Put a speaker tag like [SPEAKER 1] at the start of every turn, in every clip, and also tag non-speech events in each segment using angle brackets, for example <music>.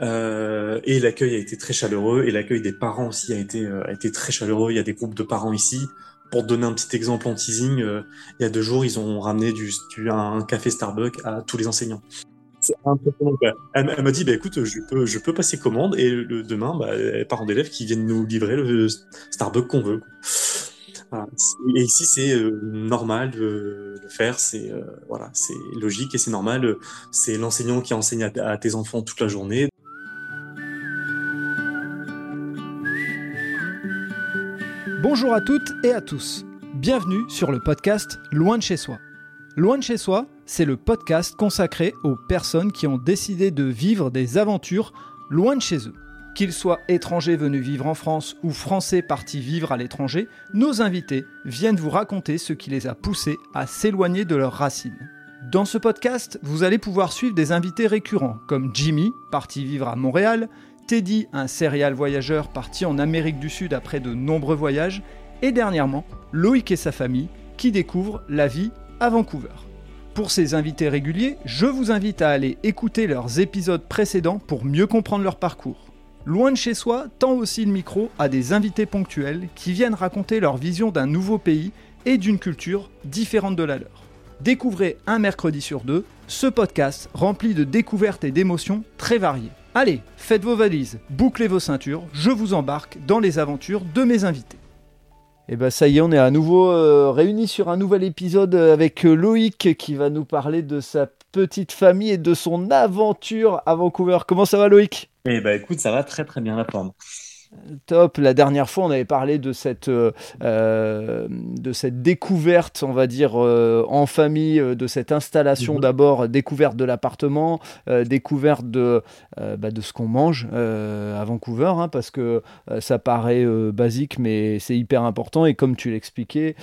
[SPEAKER 1] Euh, et l'accueil a été très chaleureux et l'accueil des parents aussi a été, euh, a été très chaleureux. Il y a des groupes de parents ici. Pour te donner un petit exemple en teasing, euh, il y a deux jours, ils ont ramené un café Starbucks à tous les enseignants. Elle, m'a dit, bah, écoute, je peux, passer commande et demain, bah, les parents d'élèves qui viennent nous livrer le Starbucks qu'on veut. Et ici, c'est euh, normal de le faire, c'est euh, c'est logique et c'est normal. C'est l'enseignant qui enseigne à tes enfants toute la journée.
[SPEAKER 2] Bonjour à toutes et à tous. Bienvenue sur le podcast Loin de chez soi. Loin de chez soi, c'est le podcast consacré aux personnes qui ont décidé de vivre des aventures loin de chez eux. Qu'ils soient étrangers venus vivre en France ou français partis vivre à l'étranger, nos invités viennent vous raconter ce qui les a poussés à s'éloigner de leurs racines. Dans ce podcast, vous allez pouvoir suivre des invités récurrents comme Jimmy, parti vivre à Montréal, Teddy, un serial voyageur parti en Amérique du Sud après de nombreux voyages, et dernièrement, Loïc et sa famille qui découvrent la vie à Vancouver. Pour ces invités réguliers, je vous invite à aller écouter leurs épisodes précédents pour mieux comprendre leur parcours. Loin de chez soi tend aussi le micro à des invités ponctuels qui viennent raconter leur vision d'un nouveau pays et d'une culture différente de la leur. Découvrez un mercredi sur deux ce podcast rempli de découvertes et d'émotions très variées. Allez, faites vos valises, bouclez vos ceintures, je vous embarque dans les aventures de mes invités. Et ben ça y est, on est à nouveau euh, réunis sur un nouvel épisode avec euh, Loïc qui va nous parler de sa petite famille et de son aventure à Vancouver. Comment ça va Loïc?
[SPEAKER 1] Eh ben écoute, ça va très très bien la forme.
[SPEAKER 2] Top. La dernière fois, on avait parlé de cette, euh, euh, de cette découverte, on va dire, euh, en famille, de cette installation
[SPEAKER 1] Mhm.
[SPEAKER 2] d'abord, découverte de l'appartement, euh, découverte de, bah, de ce qu'on mange à Vancouver, hein, parce que ça paraît basique, mais c'est hyper important. Et comme tu l'expliquais,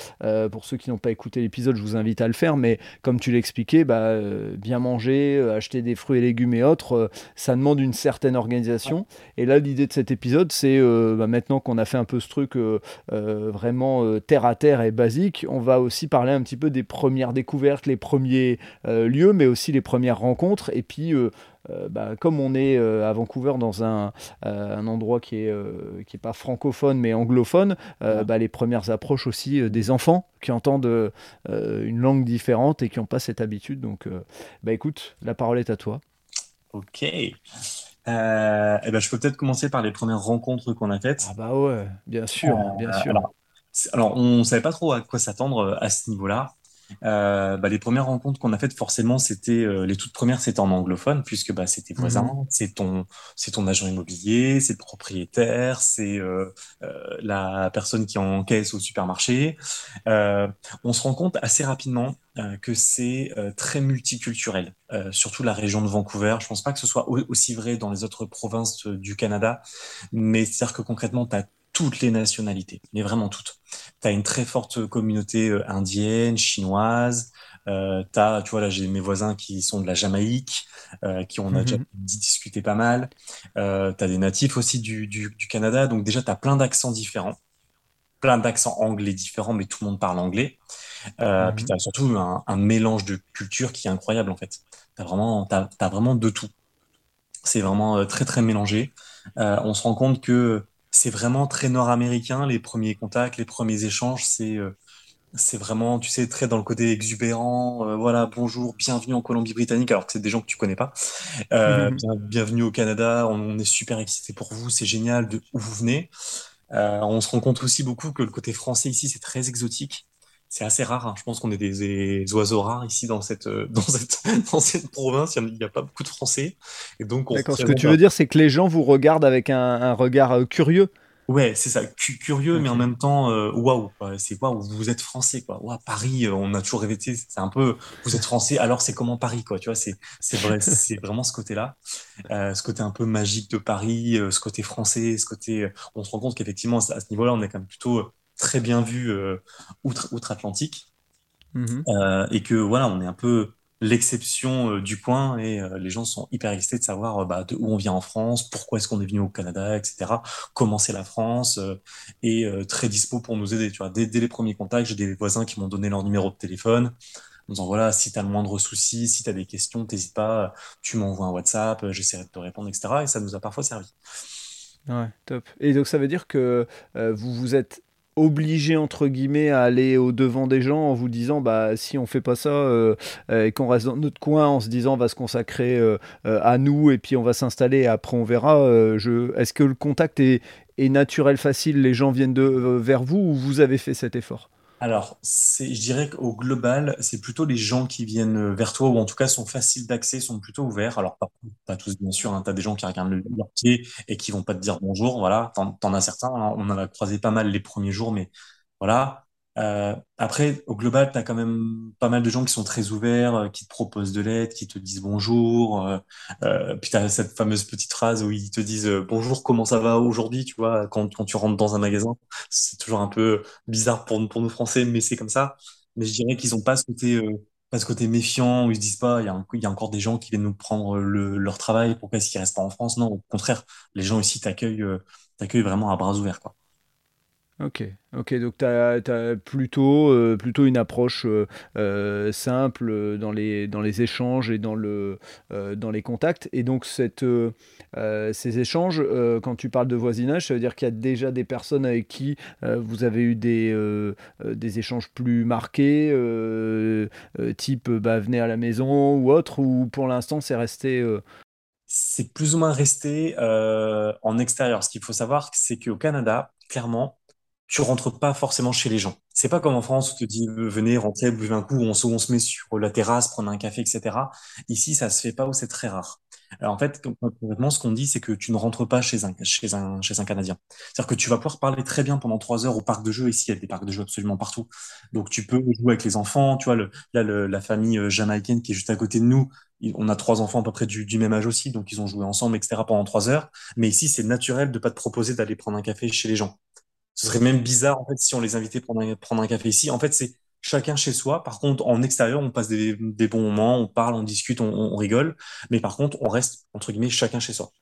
[SPEAKER 2] pour ceux qui n'ont pas écouté l'épisode, je vous invite à le faire, mais comme tu l'expliquais, bah, bien manger, acheter des fruits et légumes et autres, ça demande une certaine organisation. Et là, l'idée de cet épisode, c'est euh, bah, maintenant qu'on a fait un peu ce truc euh, euh, vraiment terre à terre et basique, on va aussi parler un petit peu des premières découvertes, les premiers lieux, mais aussi les premières rencontres. Et puis, euh, bah, comme on est euh, à Vancouver dans un, euh, un endroit qui est, qui est pas francophone mais anglophone,
[SPEAKER 1] Ouais.
[SPEAKER 2] bah, les premières approches aussi des enfants qui entendent une langue différente et qui n'ont pas cette habitude. Donc, bah, écoute, la parole est à toi.
[SPEAKER 1] Ok. Euh, eh ben, je peux peut-être commencer par les premières rencontres qu'on a faites.
[SPEAKER 2] Ah bah ouais, bien sûr,
[SPEAKER 1] Euh,
[SPEAKER 2] bien sûr.
[SPEAKER 1] alors, alors, on savait pas trop à quoi s'attendre euh, à ce niveau-là. Euh, bah, les premières rencontres qu'on a faites, forcément, c'était euh, les toutes premières, c'était en anglophone, puisque bah, c'est tes voisins,
[SPEAKER 2] Mhm.
[SPEAKER 1] c'est ton, c'est ton agent immobilier, c'est le propriétaire, c'est euh, euh, la personne qui encaisse au supermarché. Euh, on se rend compte assez rapidement euh, que c'est euh, très multiculturel, euh, surtout la région de Vancouver. Je pense pas que ce soit au- aussi vrai dans les autres provinces du Canada, mais c'est-à-dire que concrètement, tu as toutes les nationalités, mais vraiment toutes. Tu as une très forte communauté euh, indienne, chinoise. Euh, tu vois, là, j'ai mes voisins qui sont de la Jamaïque, euh, qui on a déjà
[SPEAKER 2] Mhm.
[SPEAKER 1] discuté pas mal. Euh, tu as des natifs aussi du, du, du Canada. Donc déjà, tu as plein d'accents différents, plein d'accents anglais différents, mais tout le monde parle anglais. Euh, Puis
[SPEAKER 2] Mhm.
[SPEAKER 1] tu as surtout un, un mélange de cultures qui est incroyable, en fait. Tu as vraiment, t'as vraiment de tout. C'est vraiment euh, très, très mélangé. On se rend compte que c'est vraiment très nord-américain, les premiers contacts, les premiers échanges. C'est euh, c'est vraiment, tu sais, très dans le côté exubérant. euh, voilà, bonjour, bienvenue en Colombie-Britannique, alors que c'est des gens que tu connais pas. Euh, <laughs> bien- bienvenue au Canada, on, on est super excités pour vous, c'est génial de où vous venez. Euh, on se rend compte aussi beaucoup que le côté français ici, c'est très exotique. C'est assez rare. hein. Je pense qu'on est des, des oiseaux rares ici dans cette, euh, <laughs> dans cette, dans cette province. Il n'y a, pas beaucoup de Français. Et donc, on
[SPEAKER 2] ce que tu veux dire, c'est que les gens vous regardent avec un, un regard euh, curieux.
[SPEAKER 1] Ouais, c'est ça, cu- curieux, mais en même temps, euh, waouh. C'est waouh, vous êtes français, quoi. Waouh, Paris, on a toujours rêvé, c'est un peu, vous êtes français, alors c'est comment Paris, quoi. Tu vois, c'est, c'est vrai, <laughs> c'est vraiment ce côté-là, Euh, ce côté un peu magique de Paris, euh, ce côté français, ce côté, on se rend compte qu'effectivement, à ce niveau-là, on est quand même plutôt très bien vu euh, outre, outre-Atlantique,
[SPEAKER 2] Mhm.
[SPEAKER 1] euh, et que voilà, on est un peu l'exception euh, du coin, et euh, les gens sont hyper excités de savoir euh, bah, de où on vient en France, pourquoi est-ce qu'on est venu au Canada, etc. Comment c'est la France, et très dispo pour nous aider. Tu vois, dès, dès les premiers contacts, j'ai des voisins qui m'ont donné leur numéro de téléphone. en disant voilà, si tu as le moindre souci, si tu as des questions, n'hésite pas, tu m'envoies un WhatsApp, j'essaierai de te répondre, etc. Et ça nous a parfois servi.
[SPEAKER 2] Ouais, top. Et donc ça veut dire que vous vous êtes obligé entre guillemets à aller au devant des gens en vous disant bah si on fait pas ça euh, euh, et qu'on reste dans notre coin en se disant on va se consacrer euh, à nous et puis on va s'installer après on verra je est-ce que le contact est, est naturel facile les gens viennent de, vers vous ou vous avez fait cet effort?
[SPEAKER 1] Alors, je dirais qu'au global, c'est plutôt les gens qui viennent vers toi, ou en tout cas sont faciles d'accès, sont plutôt ouverts. Alors, pas, tous, bien sûr, hein, tu as des gens qui regardent le pied et qui vont pas te dire bonjour, voilà, t'en, t'en as certains, hein. on en a croisé pas mal les premiers jours, mais voilà, euh, après, au global, tu as quand même pas mal de gens qui sont très ouverts, euh, qui te proposent de l'aide, qui te disent bonjour. Euh, euh puis tu as cette fameuse petite phrase où ils te disent bonjour, comment ça va aujourd'hui, tu vois, quand, quand tu rentres dans un magasin. C'est toujours un peu bizarre pour, pour nous Français, mais c'est comme ça. Mais je dirais qu'ils ont pas ce côté, pas ce côté méfiant où ils se disent pas, il y, y a encore des gens qui viennent nous prendre le, leur travail, pourquoi est-ce qu'ils restent pas en France? Non, au contraire, les gens ici t'accueillent, t'accueillent vraiment à bras ouverts, quoi.
[SPEAKER 2] Ok, ok, donc tu as, plutôt, euh, plutôt une approche euh, euh, simple dans les, échanges et dans, le, dans les contacts. Et donc ces échanges, quand tu parles de voisinage, ça veut dire qu'il y a déjà des personnes avec qui vous avez eu des, des échanges plus marqués, type bah, venez à la maison ou autre, ou pour l'instant c'est resté...
[SPEAKER 1] C'est plus ou moins resté en extérieur. Ce qu'il faut savoir, c'est qu'au Canada, clairement, tu rentres pas forcément chez les gens. C'est pas comme en France où tu te dis venez rentrer, buvez un coup, on se, met sur la terrasse, prendre un café, etc. Ici, ça se fait pas ou c'est très rare. En fait, concrètement, ce qu'on dit, c'est que tu ne rentres pas chez un, chez un, chez un Canadien. C'est-à-dire que tu vas pouvoir parler très bien pendant trois heures au parc de jeux. Ici, il y a des parcs de jeux absolument partout. Donc tu peux jouer avec les enfants. Tu vois, là, la famille euh, jamaïcaine qui est juste à côté de nous, on a trois enfants à peu près du, du, même âge aussi, donc ils ont joué ensemble, etc. pendant trois heures. Mais ici, c'est naturel de pas te proposer d'aller prendre un café chez les gens. Ce serait même bizarre en fait si on les invitait un, prendre un café ici. En fait, c'est chacun chez soi. Par contre, en extérieur, on passe des, bons moments, on parle, on discute, on, on, rigole. Mais par contre, on reste entre guillemets chacun chez soi.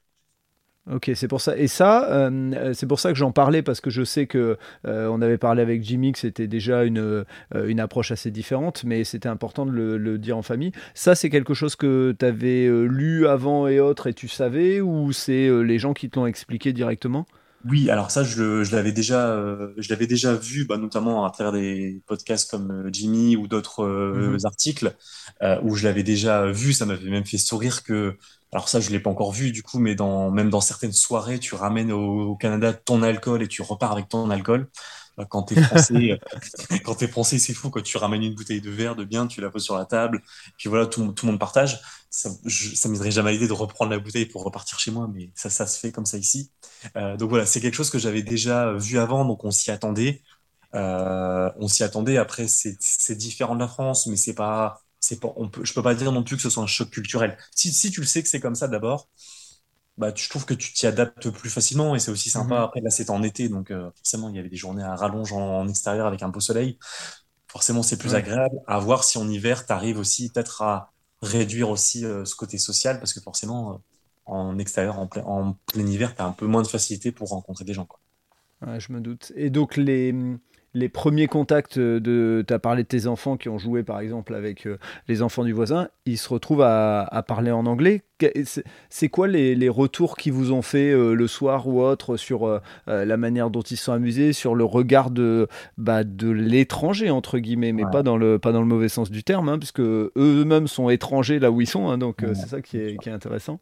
[SPEAKER 2] Ok, c'est pour ça. Et ça, euh, c'est pour ça que j'en parlais parce que je sais que euh, on avait parlé avec Jimmy que c'était déjà une, euh, une approche assez différente, mais c'était important de le, le, dire en famille. Ça, c'est quelque chose que tu avais lu avant et autres et tu savais ou c'est les gens qui te l'ont expliqué directement?
[SPEAKER 1] Oui, alors ça, je, je l'avais déjà, euh, je l'avais déjà vu, bah, notamment à travers des podcasts comme euh, Jimmy ou d'autres euh, mhm. articles où je l'avais déjà vu. Ça m'avait même fait sourire que, alors ça, je l'ai pas encore vu du coup, mais dans même dans certaines soirées, tu ramènes au, Canada ton alcool et tu repars avec ton alcool. Quand t'es français, <laughs> quand t'es français, c'est fou. Quand tu ramènes une bouteille de verre de bien, tu la poses sur la table, puis voilà, tout, tout le monde partage ça, m'aiderait jamais l'idée de reprendre la bouteille pour repartir chez moi, mais ça, ça se fait comme ça ici. Euh, donc voilà, c'est quelque chose que j'avais déjà vu avant, donc on s'y attendait. Euh, on s'y attendait. Après, c'est différent de la France, mais c'est pas, c'est pas, je peux pas dire non plus que ce soit un choc culturel. Si, si tu le sais que c'est comme ça d'abord, bah, je trouve que tu t'y adaptes plus facilement et c'est aussi sympa. Mhm. Après, là, c'était en été, donc euh, forcément, il y avait des journées à rallonge en, extérieur avec un beau soleil. Forcément, c'est plus agréable. À voir si en hiver, tu arrives aussi peut-être à réduire aussi euh, ce côté social parce que forcément, euh, en extérieur, en plein, en plein hiver, tu as un peu moins de facilité pour rencontrer des gens. Quoi.
[SPEAKER 2] je me doute. Et donc, les, les premiers contacts de. Tu as parlé de tes enfants qui ont joué par exemple avec euh, les enfants du voisin, ils se retrouvent à, parler en anglais. C'est quoi les, retours qu'ils vous ont fait le soir ou autre sur la manière dont ils se sont amusés, sur le regard de, bah, de l'étranger, entre guillemets, mais pas, dans le, pas dans le mauvais sens du terme, hein, puisque eux-mêmes sont étrangers là où ils sont, hein, donc c'est ça qui est, qui est intéressant.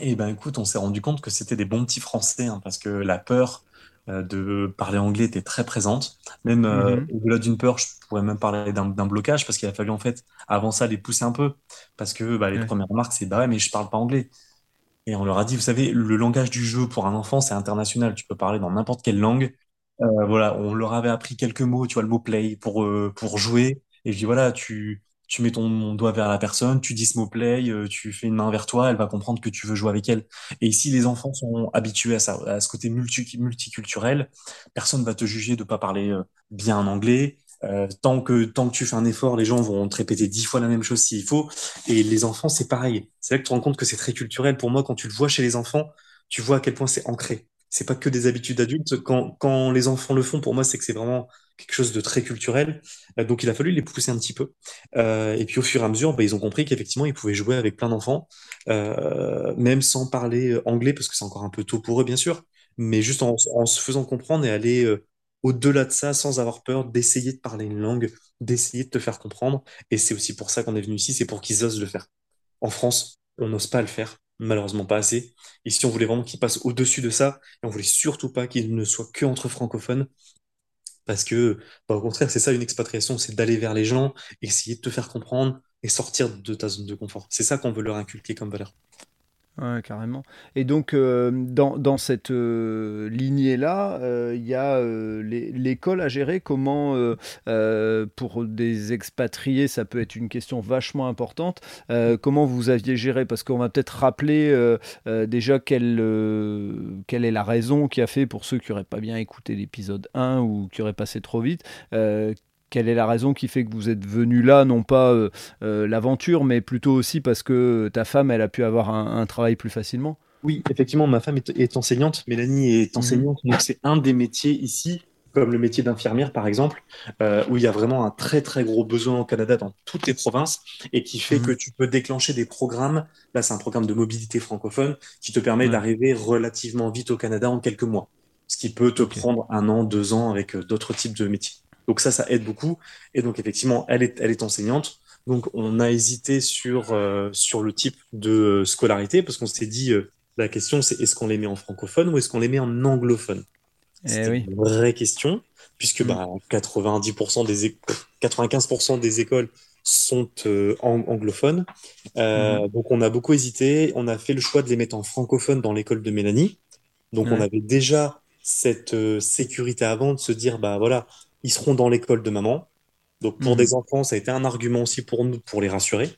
[SPEAKER 1] Eh ben écoute, on s'est rendu compte que c'était des bons petits Français, hein, parce que la peur euh, de parler anglais était très présente. Même euh, mhm. au-delà d'une peur, je pourrais même parler d'un blocage, parce qu'il a fallu en fait, avant ça, les pousser un peu. Parce que bah, les premières remarques, c'est bah ouais, mais je parle pas anglais. Et on leur a dit, vous savez, le langage du jeu pour un enfant, c'est international. Tu peux parler dans n'importe quelle langue. Euh, voilà, on leur avait appris quelques mots, tu vois, le mot play pour, pour jouer. Et je dis, voilà, tu, tu mets ton doigt vers la personne, tu dis ce mot play, euh, tu fais une main vers toi, elle va comprendre que tu veux jouer avec elle. Et ici, les enfants sont habitués à, ça, à ce côté multi multiculturel. Personne va te juger de pas parler euh, bien en anglais. Euh, tant que tant que tu fais un effort, les gens vont te répéter dix fois la même chose s'il faut. Et les enfants, c'est pareil. C'est là que tu te rends compte que c'est très culturel. Pour moi, quand tu le vois chez les enfants, tu vois à quel point c'est ancré. C'est pas que des habitudes adultes. Quand, quand les enfants le font, pour moi, c'est que c'est vraiment quelque chose de très culturel. Euh, donc il a fallu les pousser un petit peu. Euh, et puis au fur et à mesure, bah, ils ont compris qu'effectivement, ils pouvaient jouer avec plein d'enfants, euh, même sans parler anglais, parce que c'est encore un peu tôt pour eux, bien sûr, mais juste en, se faisant comprendre et aller au-delà de ça sans avoir peur d'essayer de parler une langue, d'essayer de te faire comprendre. Et c'est aussi pour ça qu'on est venu ici, c'est pour qu'ils osent le faire. En France, on n'ose pas le faire, malheureusement pas assez. Ici, on voulait vraiment qu'ils passent au-dessus de ça, et on voulait surtout pas qu'ils ne soient que entre francophones, parce que, bah, au contraire, c'est ça une expatriation, c'est d'aller vers les gens, essayer de te faire comprendre et sortir de ta zone de confort. C'est ça qu'on veut leur inculquer comme valeur.
[SPEAKER 2] Carrément. Et donc, euh, dans, dans, cette euh, lignée-là, euh, il y a l'école à gérer. Comment, pour des expatriés, ça peut être une question vachement importante. comment vous aviez géré? Parce qu'on va peut-être rappeler déjà quelle, quelle est la raison qui a fait, pour ceux qui n'auraient pas bien écouté l'épisode 1 ou qui auraient passé trop vite, quelle est la raison qui fait que vous êtes venu là, non pas euh, euh, l'aventure, mais plutôt aussi parce que ta femme, elle a pu avoir un, travail plus facilement?
[SPEAKER 1] Oui, effectivement, ma femme est, enseignante, Mélanie est mhm. enseignante, donc c'est un des métiers ici, comme le métier d'infirmière par exemple, euh, où il y a vraiment un très très gros besoin au Canada dans toutes les provinces et qui fait mhm. que tu peux déclencher des programmes. Là, c'est un programme de mobilité francophone qui te permet d'arriver relativement vite au Canada en quelques mois, ce qui peut te prendre un an, deux ans avec d'autres types de métiers. Donc ça, ça aide beaucoup. Et donc effectivement, elle est, elle est enseignante. Donc on a hésité sur, euh, sur le type de scolarité parce qu'on s'est dit, euh, la question c'est est-ce qu'on les met en francophone ou est-ce qu'on les met en anglophone? Eh C'est une vraie question puisque mm. bah, 90% des 95% des écoles sont euh, anglophones. Mm. Donc on a beaucoup hésité. On a fait le choix de les mettre en francophone dans l'école de Mélanie. Donc on avait déjà cette sécurité avant de se dire bah voilà ils seront dans l'école de maman. Donc pour mhm. des enfants, ça a été un argument aussi pour nous, pour les rassurer.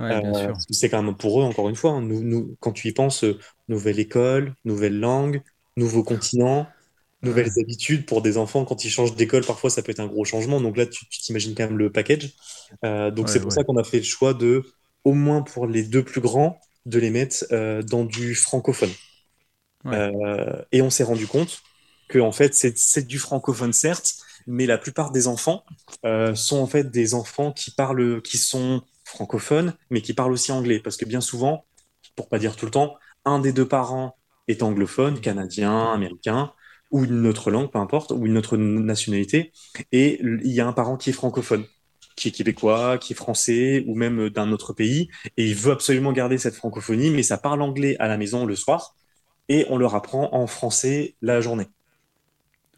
[SPEAKER 1] Euh, c'est quand même pour eux, encore une fois, hein. nous, quand tu y penses, euh, nouvelle école, nouvelle langue, nouveau continent, nouvelles habitudes. Pour des enfants, quand ils changent d'école, parfois ça peut être un gros changement. Donc là, tu t'imagines quand même le package. Euh, donc c'est pour ça qu'on a fait le choix de, au moins pour les deux plus grands, de les mettre dans du francophone. et on s'est rendu compte que en fait, c'est du francophone certes, mais la plupart des enfants euh, sont en fait des enfants qui parlent, qui sont francophones, mais qui parlent aussi anglais, parce que bien souvent, pour pas dire tout le temps, un des deux parents est anglophone, canadien, américain, ou une autre langue, peu importe, ou une autre nationalité, et il y a un parent qui est francophone, qui est québécois, qui est français, ou même d'un autre pays, et il veut absolument garder cette francophonie, mais ça parle anglais à la maison le soir, et on leur apprend en français la journée.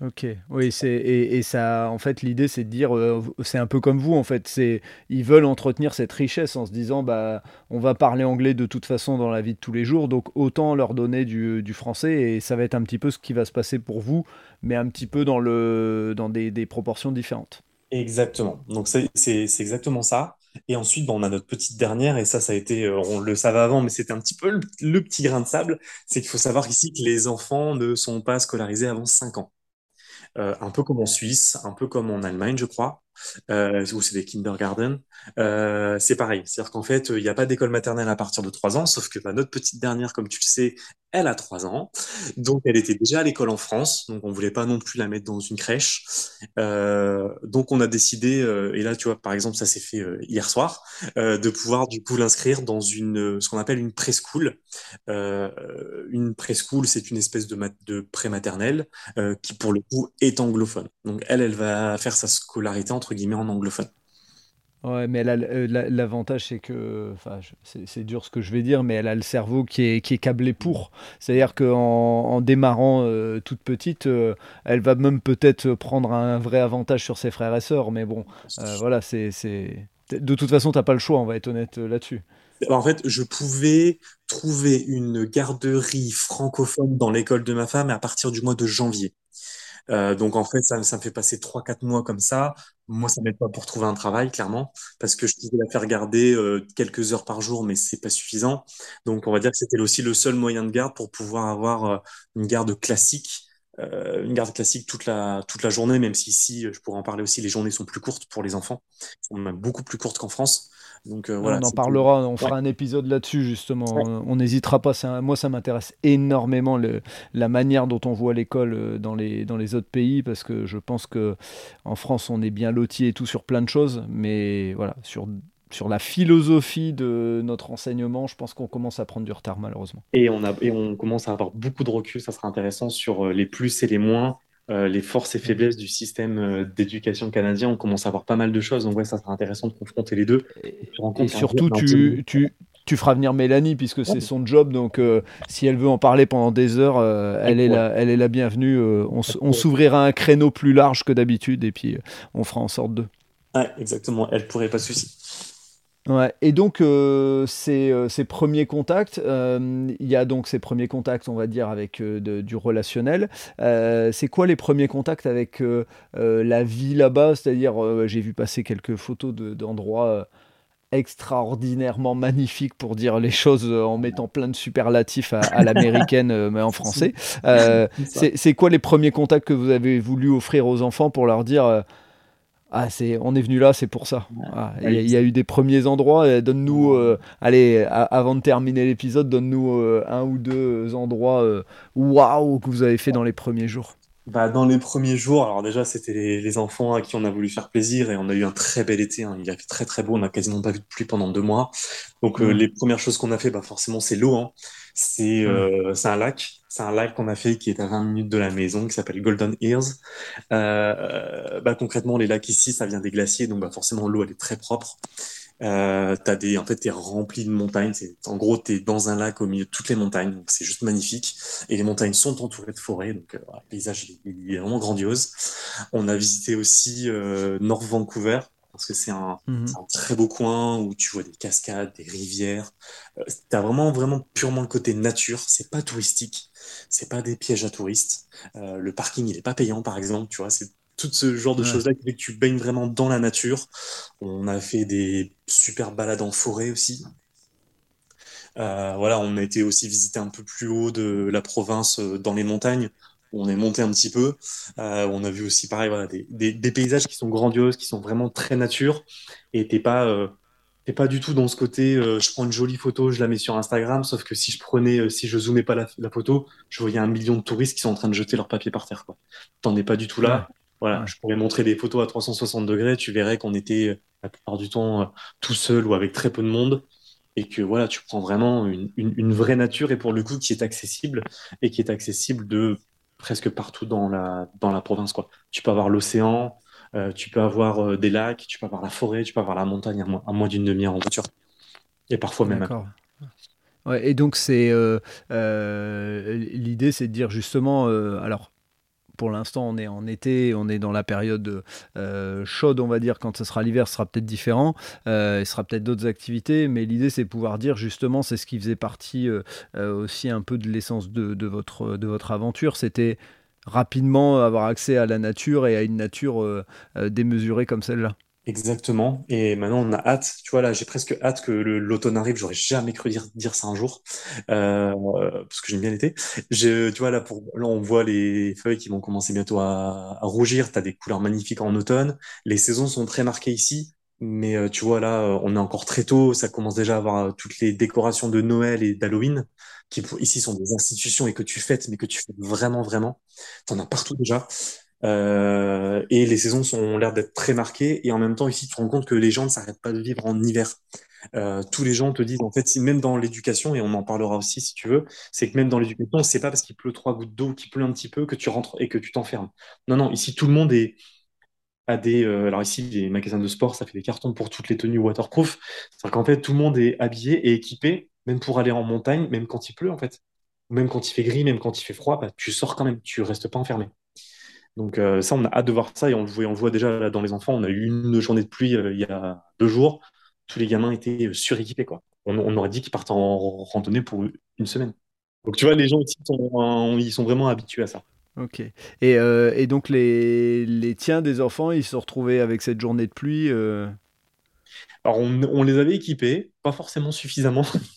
[SPEAKER 2] Ok, oui, c'est et, ça, en fait, l'idée c'est de dire, euh, c'est un peu comme vous, en fait, c'est ils veulent entretenir cette richesse en se disant, bah, on va parler anglais de toute façon dans la vie de tous les jours, donc autant leur donner du, français et ça va être un petit peu ce qui va se passer pour vous, mais un petit peu dans le dans des, proportions différentes.
[SPEAKER 1] Exactement. Donc c'est exactement ça. Et ensuite, on a notre petite dernière, et ça, ça a été, euh, on le savait avant, mais c'était un petit peu le, petit grain de sable, c'est qu'il faut savoir ici que les enfants ne sont pas scolarisés avant 5 ans. Euh, un peu comme en Suisse, un peu comme en Allemagne, je crois, euh, où c'est des kindergarten. Euh, c'est pareil, c'est-à-dire qu'en fait, il n'y a pas d'école maternelle à partir de 3 ans, sauf que bah, notre petite dernière, comme tu le sais, elle a 3 ans, donc elle était déjà à l'école en France, donc on voulait pas non plus la mettre dans une crèche. Euh, donc on a décidé, euh, et là tu vois, par exemple, ça s'est fait euh, hier soir, de pouvoir du coup l'inscrire dans une, ce qu'on appelle une preschool. une preschool, c'est une espèce de, de pré-maternelle qui pour le coup est anglophone. Donc elle, elle va faire sa scolarité entre guillemets en anglophone.
[SPEAKER 2] Ouais, mais euh, l'avantage, c'est que, enfin, c'est dur ce que je vais dire, mais elle a le cerveau qui est, qui est câblé pour. C'est-à-dire qu'en en démarrant euh, toute petite, euh, elle va même peut-être prendre un vrai avantage sur ses frères et sœurs, mais bon, voilà, c'est. De toute façon, tu n'as pas le choix, on va être honnête là-dessus.
[SPEAKER 1] En fait, je pouvais trouver une garderie francophone dans l'école de ma femme à partir du mois de janvier. Euh, donc en fait, ça, ça me fait passer 3-4 mois comme ça. Moi, ça m'aide pas pour trouver un travail, clairement, parce que je pouvais la faire garder euh, quelques heures par jour, mais c'est pas suffisant. Donc on va dire que c'était aussi le seul moyen de garde pour pouvoir avoir euh, une garde classique. une garde classique toute la, toute la journée, même si ici, je pourrais en parler aussi, les journées sont plus courtes pour les enfants, sont même beaucoup plus courtes qu'en France. Donc voilà.
[SPEAKER 2] On en parlera, on fera un épisode là-dessus justement. On n'hésitera pas. moi, ça m'intéresse énormément la manière dont on voit l'école dans les, dans les autres pays parce que je pense que en France, on est bien loti et tout sur plein de choses, mais voilà, sur sur la philosophie de notre enseignement, je pense qu'on commence à prendre du retard malheureusement.
[SPEAKER 1] Et on, a, et on commence à avoir beaucoup de recul, ça sera intéressant, sur euh, les plus et les moins, euh, les forces et faiblesses du système euh, d'éducation canadien. On commence à avoir pas mal de choses, donc ouais, ça sera intéressant de confronter les deux.
[SPEAKER 2] Et, surtout, tu, tu, tu, feras venir Mélanie, puisque c'est son job, donc si elle veut en parler pendant des heures, elle, est la, elle est la bienvenue. on, on s'ouvrira un créneau plus large que d'habitude, et puis on fera en sorte de...
[SPEAKER 1] Ouais, exactement, elle pourrait pas de souci.
[SPEAKER 2] Ouais, et donc euh, ces, euh, ces, premiers contacts, euh, il y a donc ces premiers contacts, on va dire, avec du relationnel. c'est quoi les premiers contacts avec la vie là-bas? C'est-à-dire, j'ai vu passer quelques photos d'endroits extraordinairement magnifiques pour dire les choses en mettant plein de superlatifs à, l'américaine, mais en <laughs> français. c'est quoi les premiers contacts que vous avez voulu offrir aux enfants pour leur dire ah, c'est, on est venu là, c'est pour ça. Ah, il y, a eu des premiers endroits. Donne-nous, euh, allez, avant de terminer l'épisode, donne-nous euh, un ou deux endroits euh, waouh que vous avez fait dans les premiers jours.
[SPEAKER 1] Bah, dans les premiers jours, alors déjà, c'était les, enfants à qui on a voulu faire plaisir et on a eu un très bel été. Hein. Il a fait très très beau, on n'a quasiment pas vu de pluie pendant deux mois. Donc, mmh. les premières choses qu'on a fait, bah, forcément, c'est l'eau. Hein. C'est mmh. c'est un lac. C'est un live qu'on a fait qui est à 20 minutes de la maison, qui s'appelle Golden Ears. Euh, bah, concrètement, les lacs ici, ça vient des glaciers, donc bah, forcément l'eau elle est très propre. Euh, t'as des, en fait, t'es rempli de montagnes. En gros, t'es dans un lac au milieu de toutes les montagnes, donc c'est juste magnifique. Et les montagnes sont entourées de forêts, donc euh, le paysage est vraiment grandiose. On a visité aussi euh, North Vancouver, parce que c'est un, mhm. un, très beau coin où tu vois des cascades, des rivières. Euh, tu as vraiment, vraiment purement le côté nature. C'est pas touristique. C'est pas des pièges à touristes. Euh, le parking, il est pas payant, par exemple. Tu vois, c'est tout ce genre de choses-là qui fait que tu baignes vraiment dans la nature. On a fait des super balades en forêt aussi. Euh, voilà, on a été aussi visiter un peu plus haut de la province, dans les montagnes on est monté un petit peu. Euh, on a vu aussi, pareil, voilà, des, paysages qui sont grandioses, qui sont vraiment très nature. Et t'es pas, euh, pas du tout dans ce côté, euh, je prends une jolie photo, je la mets sur Instagram. Sauf que si je prenais, si je zoomais pas la, photo, je voyais un million de touristes qui sont en train de jeter leur papier par terre. T'en es pas du tout là. Voilà, je pourrais montrer des photos à 360 degrés. Tu verrais qu'on était la plupart du temps tout seul ou avec très peu de monde et que voilà, tu prends vraiment une, une, vraie nature et pour le coup qui est accessible et qui est accessible de presque partout dans la, dans la province. Quoi. Tu peux avoir l'océan, euh, tu peux avoir euh, des lacs, tu peux avoir la forêt, tu peux avoir la montagne à, moins, moins d'une demi-heure en voiture. Et parfois même.
[SPEAKER 2] Ouais, et donc c'est euh, l'idée, c'est de dire justement, alors pour l'instant, on est en été, on est dans la période euh, chaude, on va dire. Quand ce sera l'hiver, ce sera peut-être différent. Euh, il sera peut-être d'autres activités, mais l'idée, c'est pouvoir dire justement, c'est ce qui faisait partie euh, aussi un peu de l'essence de, votre, de votre aventure. C'était rapidement avoir accès à la nature et à une nature démesurée comme celle-là.
[SPEAKER 1] Exactement. Et maintenant, on a hâte. Tu vois, là, j'ai presque hâte que l'automne arrive. J'aurais jamais cru dire, dire ça un jour, euh, parce que j'aime bien l'été. Tu vois, là, pour, là, on voit les feuilles qui vont commencer bientôt à, rougir. Tu as des couleurs magnifiques en automne. Les saisons sont très marquées ici. Mais euh, tu vois, là, on est encore très tôt. Ça commence déjà à avoir euh, toutes les décorations de Noël et d'Halloween, qui ici sont des institutions et que tu fêtes, mais que tu fêtes vraiment, vraiment. T'en as partout déjà. Euh, et les saisons sont l'air d'être très marquées. Et en même temps, ici, tu te rends compte que les gens ne s'arrêtent pas de vivre en hiver. Euh, tous les gens te disent, en fait, même dans l'éducation, et on en parlera aussi si tu veux, c'est que même dans l'éducation, c'est pas parce qu'il pleut trois gouttes d'eau, qu'il pleut un petit peu, que tu rentres et que tu t'enfermes. Non, non, ici, tout le monde est à des. Euh, alors ici, les magasins de sport, ça fait des cartons pour toutes les tenues waterproof. C'est-à-dire qu'en fait, tout le monde est habillé et équipé, même pour aller en montagne, même quand il pleut, en fait. Même quand il fait gris, même quand il fait froid, bah, tu sors quand même, tu restes pas enfermé. Donc euh, ça, on a hâte de voir ça et on le voit, on voit déjà dans les enfants. On a eu une journée de pluie euh, il y a deux jours. Tous les gamins étaient euh, suréquipés. Quoi. On, aurait dit qu'ils partent en randonnée pour une semaine. Donc tu vois, les gens ici, sont, ils sont vraiment habitués à ça.
[SPEAKER 2] Ok. Et, et donc les, les, tiens des enfants, ils se sont retrouvés avec cette journée de pluie
[SPEAKER 1] Alors on, on, les avait équipés, pas forcément suffisamment. <laughs>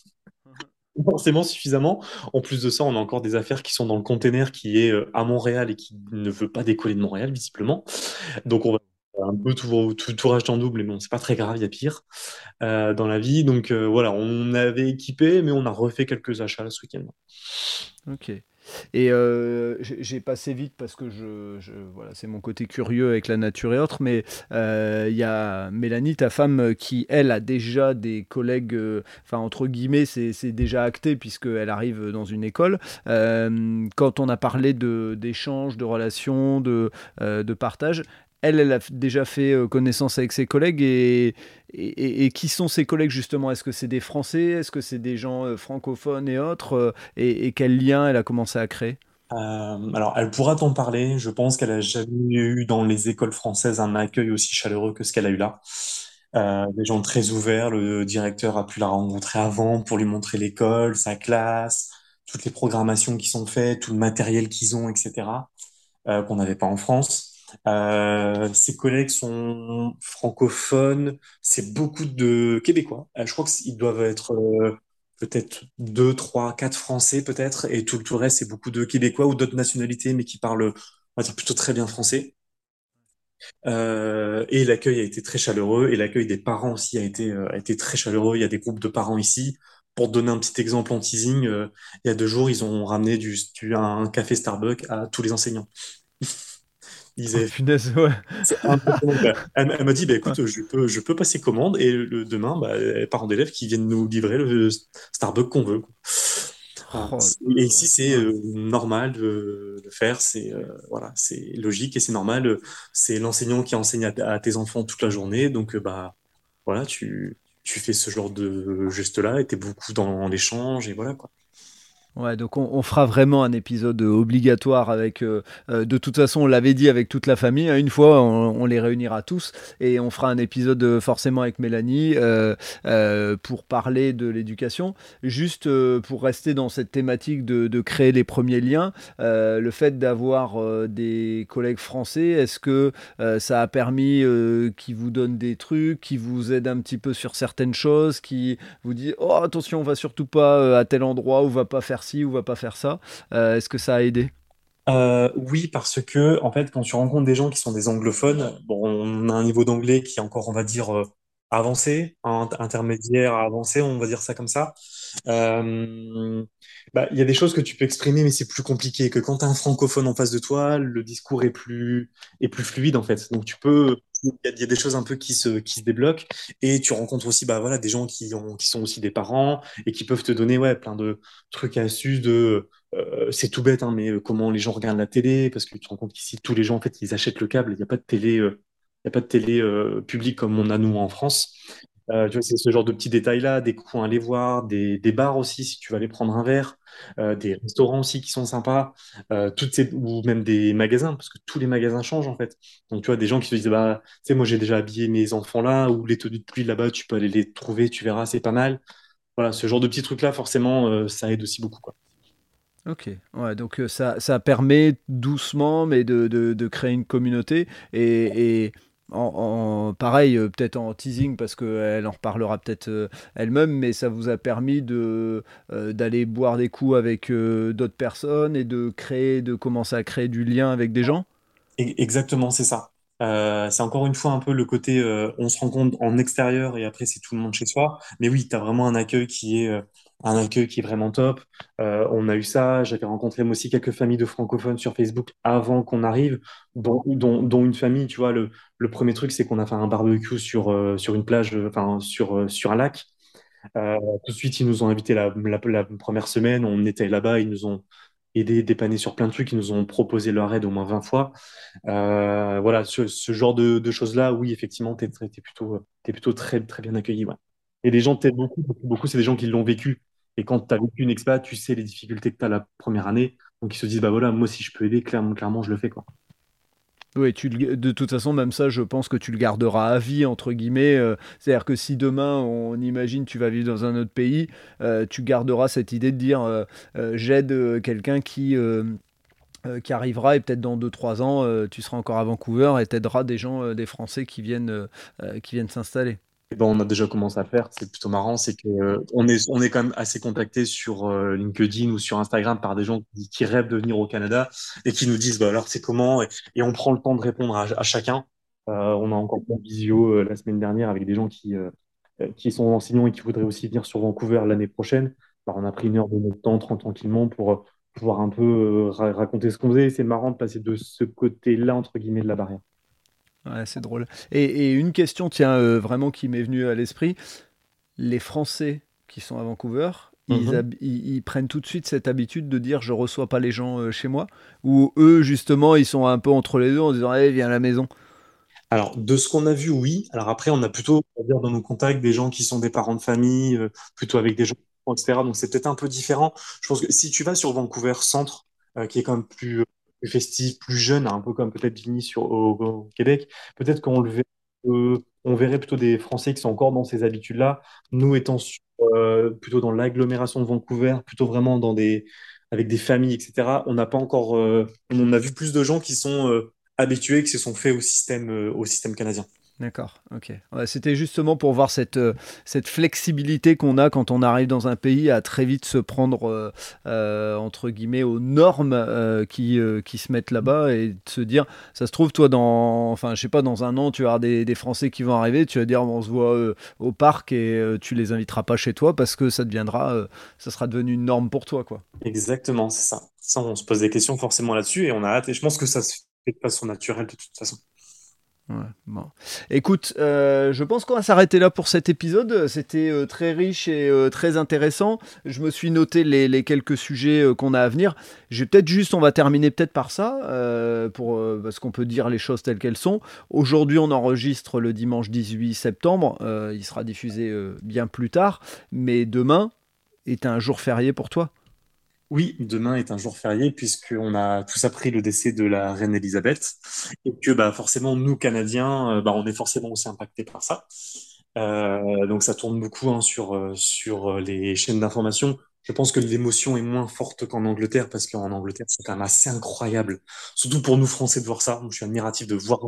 [SPEAKER 1] forcément suffisamment. En plus de ça, on a encore des affaires qui sont dans le container qui est euh, à Montréal et qui ne veut pas décoller de Montréal, visiblement. Donc, on va, un peu tout, racheté en double, mais bon, c'est pas très grave, il y a pire dans la vie. Donc voilà, on avait équipé, mais on a refait quelques achats ce week-end.
[SPEAKER 2] Ok. Et euh, j'ai passé vite parce que je, voilà, c'est mon côté curieux avec la nature et autres, mais euh, il y a Mélanie, ta femme, qui elle a déjà des collègues, euh, enfin entre guillemets, c'est déjà acté puisqu'elle arrive dans une école. quand on a parlé d'échanges, de, relations, de, de partage, elle, elle a déjà fait euh, connaissance avec ses collègues et, qui sont ses collègues justement? Est-ce que c'est des Français? Est-ce que c'est des gens euh, francophones et autres euh, et, quel lien elle a commencé à créer?
[SPEAKER 1] Alors, elle pourra t'en parler. Je pense qu'elle a jamais eu dans les écoles françaises un accueil aussi chaleureux que ce qu'elle a eu là. des gens très ouverts. Le directeur a pu la rencontrer avant pour lui montrer l'école, sa classe, toutes les programmations qui sont faites, tout le matériel qu'ils ont, etc. qu'on n'avait pas en France. Euh, ses collègues sont francophones, c'est beaucoup de Québécois. Euh, je crois qu'ils doivent être euh, peut-être deux, trois, quatre Français peut-être, et tout, le reste c'est beaucoup de Québécois ou d'autres nationalités, mais qui parlent, on va dire plutôt très bien français. et l'accueil a été très chaleureux, et l'accueil des parents aussi a été, très chaleureux. Il y a des groupes de parents ici. Pour donner un petit exemple en teasing, il y a deux jours, ils ont ramené un café Starbucks à tous les enseignants. <laughs>
[SPEAKER 2] Oh, <laughs>
[SPEAKER 1] elle, m'a dit, bah, écoute, je, peux, je peux passer commande et le, demain, bah, parents d'élèves qui viennent nous livrer le Starbucks qu'on veut. Oh et ici, c'est euh, normal de le faire, c'est euh, voilà, c'est logique et c'est normal. C'est l'enseignant qui enseigne à, tes enfants toute la journée, donc euh, bah voilà, tu, tu fais ce genre de geste-là et tu es beaucoup dans l'échange et voilà quoi.
[SPEAKER 2] Donc on, fera vraiment un épisode obligatoire avec. Euh, euh, de toute façon, on l'avait dit avec toute la famille. Hein, une fois, on, les réunira tous et on fera un épisode euh, forcément avec Mélanie pour parler de l'éducation. Juste pour rester dans cette thématique de, créer les premiers liens, le fait d'avoir des collègues français, est-ce que ça a permis qu'ils vous donnent des trucs, qui vous aident un petit peu sur certaines choses, qui vous disent oh attention, on va surtout pas à tel endroit ou va pas faire ou va pas faire ça. Euh, est-ce que ça a aidé?
[SPEAKER 1] Euh, oui, parce que en fait, quand tu rencontres des gens qui sont des anglophones, on a un niveau d'anglais qui est encore, on va dire, euh, avancé, intermédiaire avancé, on va dire ça comme ça. Bah, il y a des choses que tu peux exprimer, mais c'est plus compliqué. Que quand tu as un francophone en face de toi, le discours est plus, est plus fluide en fait. Donc tu peux, il y, a des choses un peu qui se, qui se débloquent et tu rencontres aussi bah, voilà, des gens qui, ont, qui sont aussi des parents et qui peuvent te donner ouais, plein de trucs, astuces de euh, c'est tout bête, hein, mais euh, comment les gens regardent la télé parce que tu te rends compte qu'ici tous les gens en fait ils achètent le câble, il n'y a pas de télé, euh, il y a pas de télé publique comme on a nous en France. Euh, tu vois, c'est ce genre de petits détails-là, des coins à aller voir, des, des, bars aussi, si tu vas aller prendre un verre, euh, des restaurants aussi qui sont sympas, euh, toutes ces, ou même des magasins, parce que tous les magasins changent en fait. Donc tu vois, des gens qui se disent, bah, tu sais, moi j'ai déjà habillé mes enfants là, ou les tenues de pluie là-bas, tu peux aller les trouver, tu verras, c'est pas mal. Voilà, ce genre de petits trucs-là, forcément, ça aide aussi beaucoup, quoi.
[SPEAKER 2] Ok, ouais, donc ça, ça permet doucement, mais de, de, créer une communauté et en, pareil, euh, peut-être en teasing parce qu'elle en reparlera peut-être euh, elle-même, mais ça vous a permis de euh, d'aller boire des coups avec d'autres personnes et de créer, de commencer à créer du lien avec des gens?
[SPEAKER 1] Exactement, c'est ça. c'est encore une fois un peu le côté on se rencontre en extérieur et après c'est tout le monde chez soi. Mais oui, tu as vraiment un accueil qui est un accueil qui est vraiment top. Euh, on a eu ça. J'avais rencontré moi aussi quelques familles de francophones sur Facebook avant qu'on arrive, dont, dont, une famille, tu vois, le, premier truc, c'est qu'on a fait un barbecue sur, euh, sur une plage, enfin, sur, euh, sur un lac. tout de suite, ils nous ont invités la, première semaine. On était là-bas. Ils nous ont aidé, dépanné sur plein de trucs. Ils nous ont proposé leur aide au moins 20 fois. voilà, ce, genre de, de choses-là, oui, effectivement, tu es, plutôt, plutôt très, très bien accueilli. Et les gens t'aident beaucoup, beaucoup, c'est des gens qui l'ont vécu. Et quand tu as vécu une expat, tu sais les difficultés que tu as la première année. Donc ils se disent, bah voilà, moi si je peux aider, clairement, clairement je le fais. quoi.
[SPEAKER 2] Oui, tu, de toute façon, même ça, je pense que tu le garderas à vie, entre guillemets. Euh, c'est-à-dire que si demain, on imagine, tu vas vivre dans un autre pays, euh, tu garderas cette idée de dire euh, j'aide quelqu'un qui, qui arrivera et peut-être dans 2-3 ans, tu seras encore à Vancouver et t'aideras des gens, des Français qui viennent, qui viennent s'installer.
[SPEAKER 1] Ben, on a déjà commencé à faire. C'est plutôt marrant, c'est que euh, on est quand même assez contacté sur euh, LinkedIn ou sur Instagram par des gens qui, rêvent de venir au Canada et qui nous disent bah alors c'est comment? Et, on prend le temps de répondre à, chacun. on a encore fait visio la semaine dernière avec des gens qui, qui sont enseignants et qui voudraient aussi venir sur Vancouver l'année prochaine. on a pris une heure de notre temps tranquillement pour pouvoir un peu raconter ce qu'on faisait. C'est marrant de passer de ce côté-là, entre guillemets, de la barrière.
[SPEAKER 2] Ouais, c'est drôle. Et, une question, tiens, vraiment qui m'est venue à l'esprit. Les Français qui sont à Vancouver, Mhm. Ils, prennent tout de suite cette habitude de dire je reçois pas les gens euh, chez moi ou eux justement ils sont un peu entre les deux en disant hey, viens à la maison
[SPEAKER 1] alors de ce qu'on a vu oui alors après on a plutôt dire, dans nos contacts des gens qui sont des parents de famille euh, plutôt avec des gens etc donc c'est peut-être un peu différent je pense que si tu vas sur Vancouver Centre euh, qui est quand même plus, festif plus jeune un peu comme peut-être Vigny sur au, Québec peut-être qu'on le verrait on verrait plutôt des Français qui sont encore dans ces habitudes-là. Nous étant euh, plutôt dans l'agglomération de Vancouver, plutôt vraiment dans des, avec des familles, etc., on n'a pas encore. Euh, on a vu plus de gens qui sont euh, habitués, qui se sont faits au système, au système canadien.
[SPEAKER 2] D'accord, ok. C'était justement pour voir cette, euh, cette flexibilité qu'on a quand on arrive dans un pays à très vite se prendre, euh, euh, entre guillemets, aux normes qui, se mettent là-bas et de se dire, ça se trouve, toi, dans, enfin, je sais pas, dans un an, tu avoir des, des Français qui vont arriver, tu vas dire, on se voit au parc et tu les inviteras pas chez toi parce que ça deviendra, ça sera devenu une norme pour toi, quoi.
[SPEAKER 1] Exactement, c'est ça. Ça, on se pose des questions forcément là-dessus et on a hâte. Et je pense que ça se fait de façon naturelle de toute façon.
[SPEAKER 2] Ouais, Écoute, euh, je pense qu'on va s'arrêter là pour cet épisode. C'était euh, très riche et euh, très intéressant. Je me suis noté les, quelques sujets qu'on a à venir. J'ai peut-être juste, on va terminer peut-être par ça, pour, parce qu'on peut dire les choses telles qu'elles sont. Aujourd'hui, on enregistre le dimanche 18 septembre. il sera diffusé bien plus tard. Mais demain est un jour férié pour toi.
[SPEAKER 1] Oui, demain est un jour férié puisqu'on a tous appris le décès de la reine Elisabeth et que bah, forcément, nous, Canadiens, euh, bah, on est forcément aussi impactés par ça. Euh, donc ça tourne beaucoup hein, sur, euh, sur les chaînes d'information. Je pense que l'émotion est moins forte qu'en Angleterre parce qu'en Angleterre, c'est quand même assez incroyable. Surtout pour nous, Français, de voir ça. Je suis admiratif de voir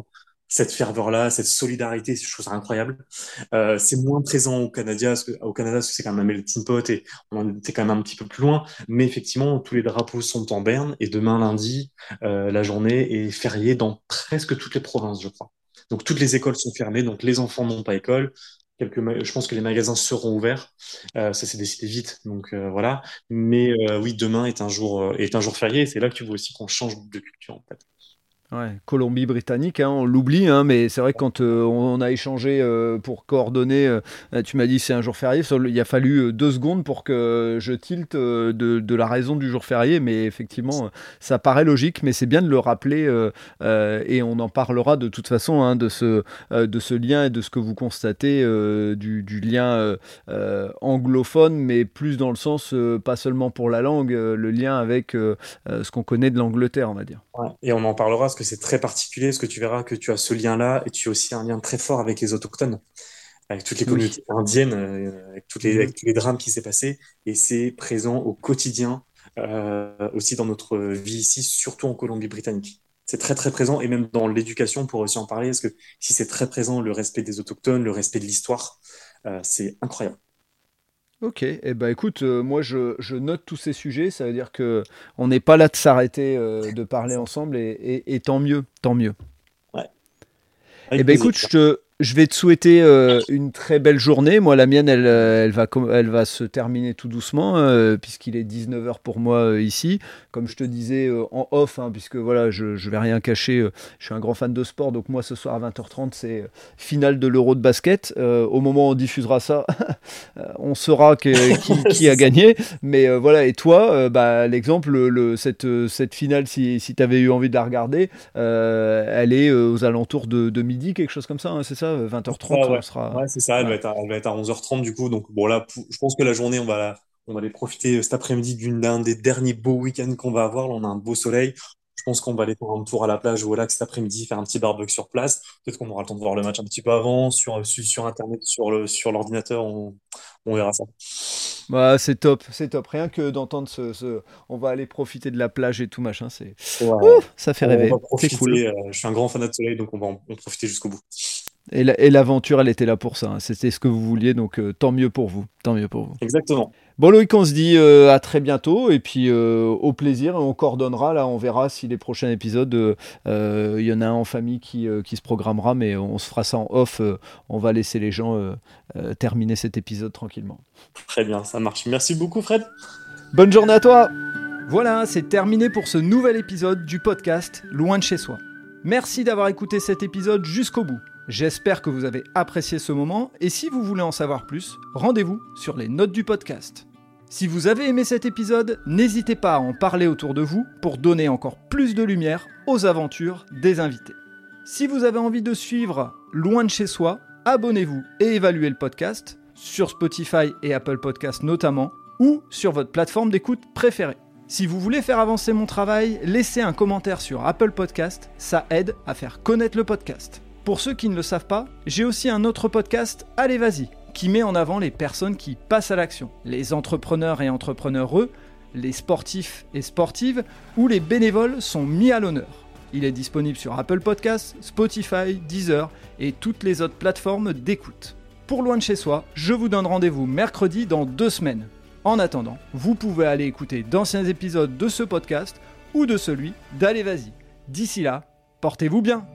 [SPEAKER 1] cette ferveur-là, cette solidarité, je trouve ça incroyable. Euh, c'est moins présent au Canada, parce que, au Canada, c'est quand même un melting pot et on était quand même un petit peu plus loin. Mais effectivement, tous les drapeaux sont en berne et demain lundi, euh, la journée est fériée dans presque toutes les provinces, je crois. Donc toutes les écoles sont fermées, donc les enfants n'ont pas école. Quelques, je pense que les magasins seront ouverts. Euh, ça s'est décidé vite, donc euh, voilà. Mais euh, oui, demain est un jour est un jour férié. C'est là que tu vois aussi qu'on change de culture en fait.
[SPEAKER 2] Ouais, Colombie-Britannique, hein, on l'oublie, hein, mais c'est vrai que quand euh, on a échangé euh, pour coordonner, euh, tu m'as dit c'est un jour férié, il a fallu deux secondes pour que je tilte de, de, la raison du jour férié, mais effectivement, ça paraît logique, mais c'est bien de le rappeler et on en parlera de toute façon hein, de, ce, de ce lien et de ce que vous constatez du, du, lien anglophone, mais plus dans le sens, pas seulement pour la langue, le lien avec ce qu'on connaît de l'Angleterre, on va dire.
[SPEAKER 1] Ouais, et on en parlera que c'est très particulier, parce que tu verras que tu as ce lien-là et tu as aussi un lien très fort avec les autochtones, avec toutes les communautés indiennes, euh, avec, toutes les, tous les drames qui s'est passé, et c'est présent au quotidien euh, aussi dans notre vie ici, surtout en Colombie-Britannique. C'est très très présent, et même dans l'éducation, pour aussi en parler, parce que si c'est très présent, le respect des autochtones, le respect de l'histoire, euh, c'est incroyable.
[SPEAKER 2] Ok, et eh ben écoute, euh, moi je, je, note tous ces sujets, ça veut dire que on n'est pas là de s'arrêter euh, de parler ensemble et, et, tant mieux, tant mieux. Ouais. Et eh ben écoute, je te, je vais te souhaiter euh, une très belle journée. Moi, la mienne, elle, euh, elle, va, elle va se terminer tout doucement, euh, puisqu'il est 19h pour moi ici. Comme je te disais en off, hein, puisque voilà, je ne vais rien cacher, je suis un grand fan de sport. Donc, moi, ce soir à 20h30, c'est finale de l'Euro de basket. au moment où on diffusera ça, <laughs> on saura qui, <laughs> qui, a gagné. Mais voilà, et toi, bah, l'exemple, le, cette, cette finale, si, si tu avais eu envie de la regarder, elle est aux alentours de, de, midi, quelque chose comme ça, hein, c'est ça? 20h30,
[SPEAKER 1] ouais. sera. Ouais, c'est ça, elle, va être à, elle va être à 11h30 du coup. Donc bon, là, je pense que la journée, on va, on va aller profiter euh, cet après-midi d'un des derniers beaux week-ends qu'on va avoir. Là, on a un beau soleil. Je pense qu'on va aller faire un tour à la plage ou au lac cet après-midi, faire un petit barbecue sur place. Peut-être qu'on aura le temps de voir le match un petit peu avant, sur, sur Internet, sur l'ordinateur, sur on, on verra ça.
[SPEAKER 2] Bah, c'est top, c'est top. Rien que d'entendre ce, On va aller profiter de la plage et tout machin, c'est. ça fait rêver. C'est cool.
[SPEAKER 1] Euh, je suis un grand fan de soleil, donc on va en profiter jusqu'au bout.
[SPEAKER 2] Et l'aventure, elle était là pour ça. Hein. C'était ce que vous vouliez, donc euh, tant mieux pour vous. Tant mieux pour vous.
[SPEAKER 1] Exactement.
[SPEAKER 2] Bon Loïc, on se dit euh, à très bientôt et puis euh, au plaisir. On coordonnera là, on verra si les prochains épisodes, il y en a un en famille qui, qui, se programmera, mais on se fera ça en off. on va laisser les gens terminer cet épisode tranquillement.
[SPEAKER 1] Très bien, ça marche. Merci beaucoup Fred.
[SPEAKER 2] Bonne journée à toi. Voilà, c'est terminé pour ce nouvel épisode du podcast Loin de chez soi. Merci d'avoir écouté cet épisode jusqu'au bout. J'espère que vous avez apprécié ce moment et si vous voulez en savoir plus, rendez-vous sur les notes du podcast. Si vous avez aimé cet épisode, n'hésitez pas à en parler autour de vous pour donner encore plus de lumière aux aventures des invités. Si vous avez envie de suivre Loin de chez soi, abonnez-vous et évaluez le podcast sur Spotify et Apple Podcasts notamment ou sur votre plateforme d'écoute préférée. Si vous voulez faire avancer mon travail, laissez un commentaire sur Apple Podcast, ça aide à faire connaître le podcast. Pour ceux qui ne le savent pas, j'ai aussi un autre podcast, Allez Vas-y, qui met en avant les personnes qui passent à l'action, les entrepreneurs et entrepreneureux, les sportifs et sportives, où les bénévoles sont mis à l'honneur. Il est disponible sur Apple Podcasts, Spotify, Deezer et toutes les autres plateformes d'écoute. Pour Loin de chez soi, je vous donne rendez-vous mercredi dans deux semaines. En attendant, vous pouvez aller écouter d'anciens épisodes de ce podcast ou de celui d'Allez Vas-y. D'ici là, portez-vous bien